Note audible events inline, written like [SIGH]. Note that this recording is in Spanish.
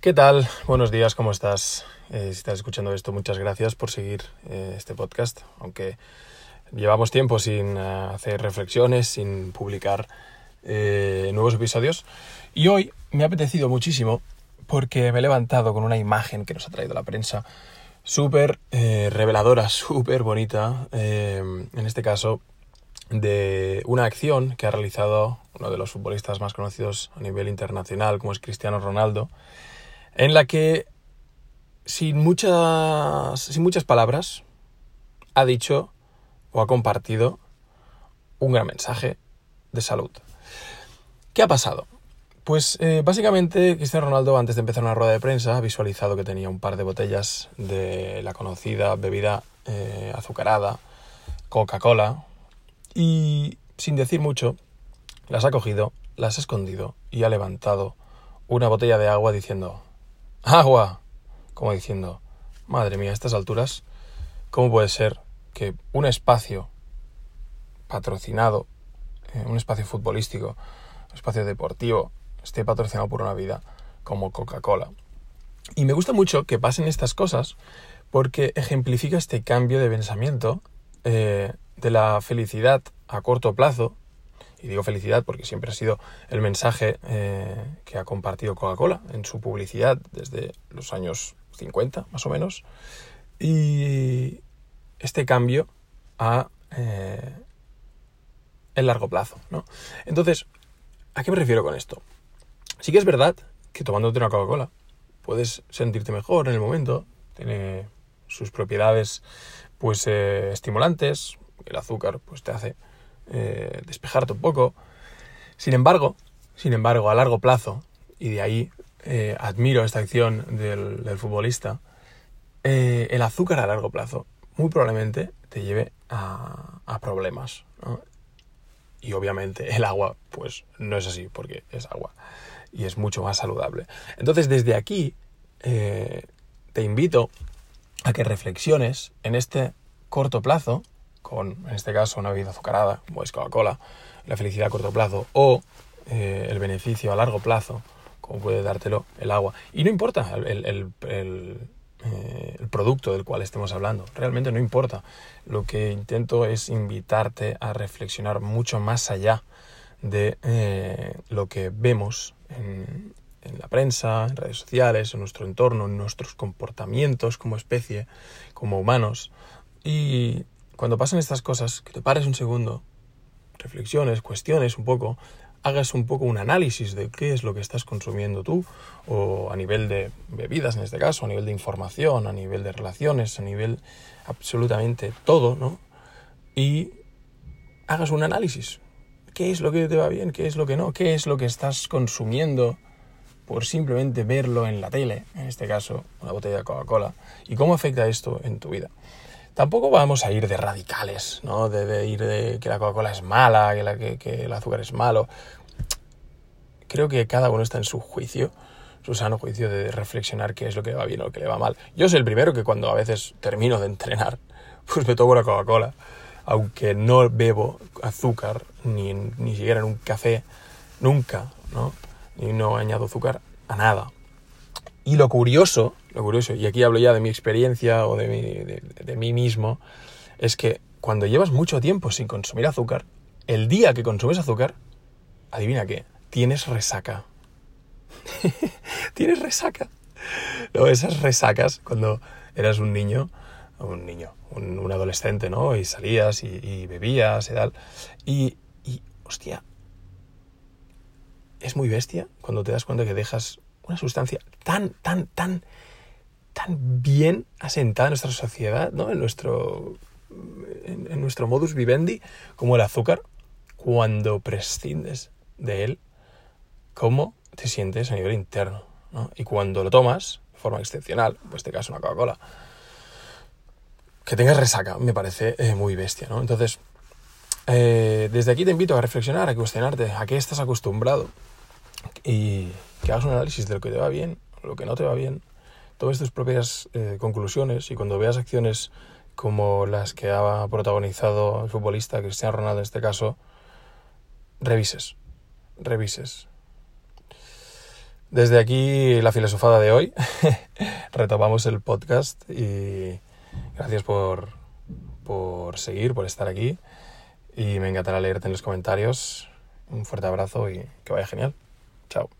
¿Qué tal? Buenos días, ¿cómo estás? Eh, si estás escuchando esto, muchas gracias por seguir eh, este podcast, aunque llevamos tiempo sin eh, hacer reflexiones, sin publicar nuevos episodios. Y hoy me ha apetecido muchísimo porque me he levantado con una imagen que nos ha traído la prensa súper reveladora, [LAUGHS] súper bonita, en este caso de una acción que ha realizado uno de los futbolistas más conocidos a nivel internacional, como es Cristiano Ronaldo, en la que sin muchas, sin muchas palabras ha dicho o ha compartido un gran mensaje de salud. ¿Qué ha pasado? Pues eh, básicamente Cristiano Ronaldo antes de empezar una rueda de prensa ha visualizado que tenía un par de botellas de la conocida bebida eh, azucarada, Coca-Cola, y sin decir mucho, las ha cogido, las ha escondido y ha levantado una botella de agua diciendo, agua, como diciendo, madre mía, a estas alturas, ¿cómo puede ser que un espacio patrocinado, eh, un espacio futbolístico, un espacio deportivo, esté patrocinado por una vida como Coca-Cola? Y me gusta mucho que pasen estas cosas porque ejemplifica este cambio de pensamiento eh, de la felicidad a corto plazo, y digo felicidad porque siempre ha sido el mensaje eh, que ha compartido Coca-Cola en su publicidad desde los años 50 más o menos, y este cambio a eh, el largo plazo. ¿no? Entonces, ¿a qué me refiero con esto? Sí que es verdad que tomándote una Coca-Cola puedes sentirte mejor en el momento, tiene sus propiedades pues eh, estimulantes, el azúcar pues te hace eh, despejarte un poco. Sin embargo, sin embargo, a largo plazo, y de ahí eh, admiro esta acción del, futbolista, eh, el azúcar a largo plazo muy probablemente te lleve a, problemas. Y obviamente el agua, pues no es así, porque es agua y es mucho más saludable. Entonces, desde aquí, te invito a que reflexiones en este corto plazo, con, en este caso, una bebida azucarada, como es Coca-Cola, la felicidad a corto plazo, o eh, el beneficio a largo plazo, como puede dártelo el agua. Y no importa el, eh, el producto del cual estemos hablando. Realmente no importa. Lo que intento es invitarte a reflexionar mucho más allá de eh, lo que vemos en, en, la prensa, en redes sociales, en nuestro entorno, en nuestros comportamientos como especie, como humanos. Y cuando pasan estas cosas, que te pares un segundo, reflexiones, cuestiones un poco, hagas un poco un análisis de qué es lo que estás consumiendo tú, o a nivel de bebidas en este caso, a nivel de información, a nivel de relaciones, a nivel absolutamente todo, ¿no? Y hagas un análisis. ¿Qué es lo que te va bien? ¿Qué es lo que no? ¿Qué es lo que estás consumiendo por simplemente verlo en la tele, en este caso, una botella de Coca-Cola? ¿Y cómo afecta esto en tu vida? Tampoco vamos a ir de radicales, ¿no? De, de ir de que la Coca-Cola es mala, que, la, el azúcar es malo. Creo que cada uno está en su juicio, su sano juicio de reflexionar qué es lo que le va bien o lo que le va mal. Yo soy el primero que cuando a veces termino de entrenar, [LAUGHS] pues me tomo una Coca-Cola, aunque no bebo azúcar, ni, ni siquiera en un café, nunca, ¿no? Y no añado azúcar a nada. Y lo curioso, lo curioso, y aquí hablo ya de mi experiencia o de, de, mí mismo, es que cuando llevas mucho tiempo sin consumir azúcar, el día que consumes azúcar, adivina qué, tienes resaca. [LAUGHS] tienes resaca. No, esas resacas cuando eras un niño, un niño, un, adolescente, ¿no? Y salías y, y bebías y tal. Y, y, hostia, es muy bestia cuando te das cuenta que dejas una sustancia tan, tan, tan, tan bien asentada en nuestra sociedad, ¿no? En nuestro, en, nuestro modus vivendi, como el azúcar, cuando prescindes de él, cómo te sientes a nivel interno, ¿no? Y cuando lo tomas, de forma excepcional, en este caso una Coca-Cola, que tengas resaca, me parece eh, muy bestia, ¿no? Entonces, eh, desde aquí te invito a reflexionar, a cuestionarte a qué estás acostumbrado y que hagas un análisis de lo que te va bien, lo que no te va bien, tomes tus propias eh, conclusiones y cuando veas acciones como las que ha protagonizado el futbolista Cristiano Ronaldo en este caso, revises, revises. Desde aquí la filosofada de hoy. [LAUGHS] Retomamos el podcast y gracias por, por seguir, por estar aquí. Y me encantará leerte en los comentarios. Un fuerte abrazo y que vaya genial. Chao.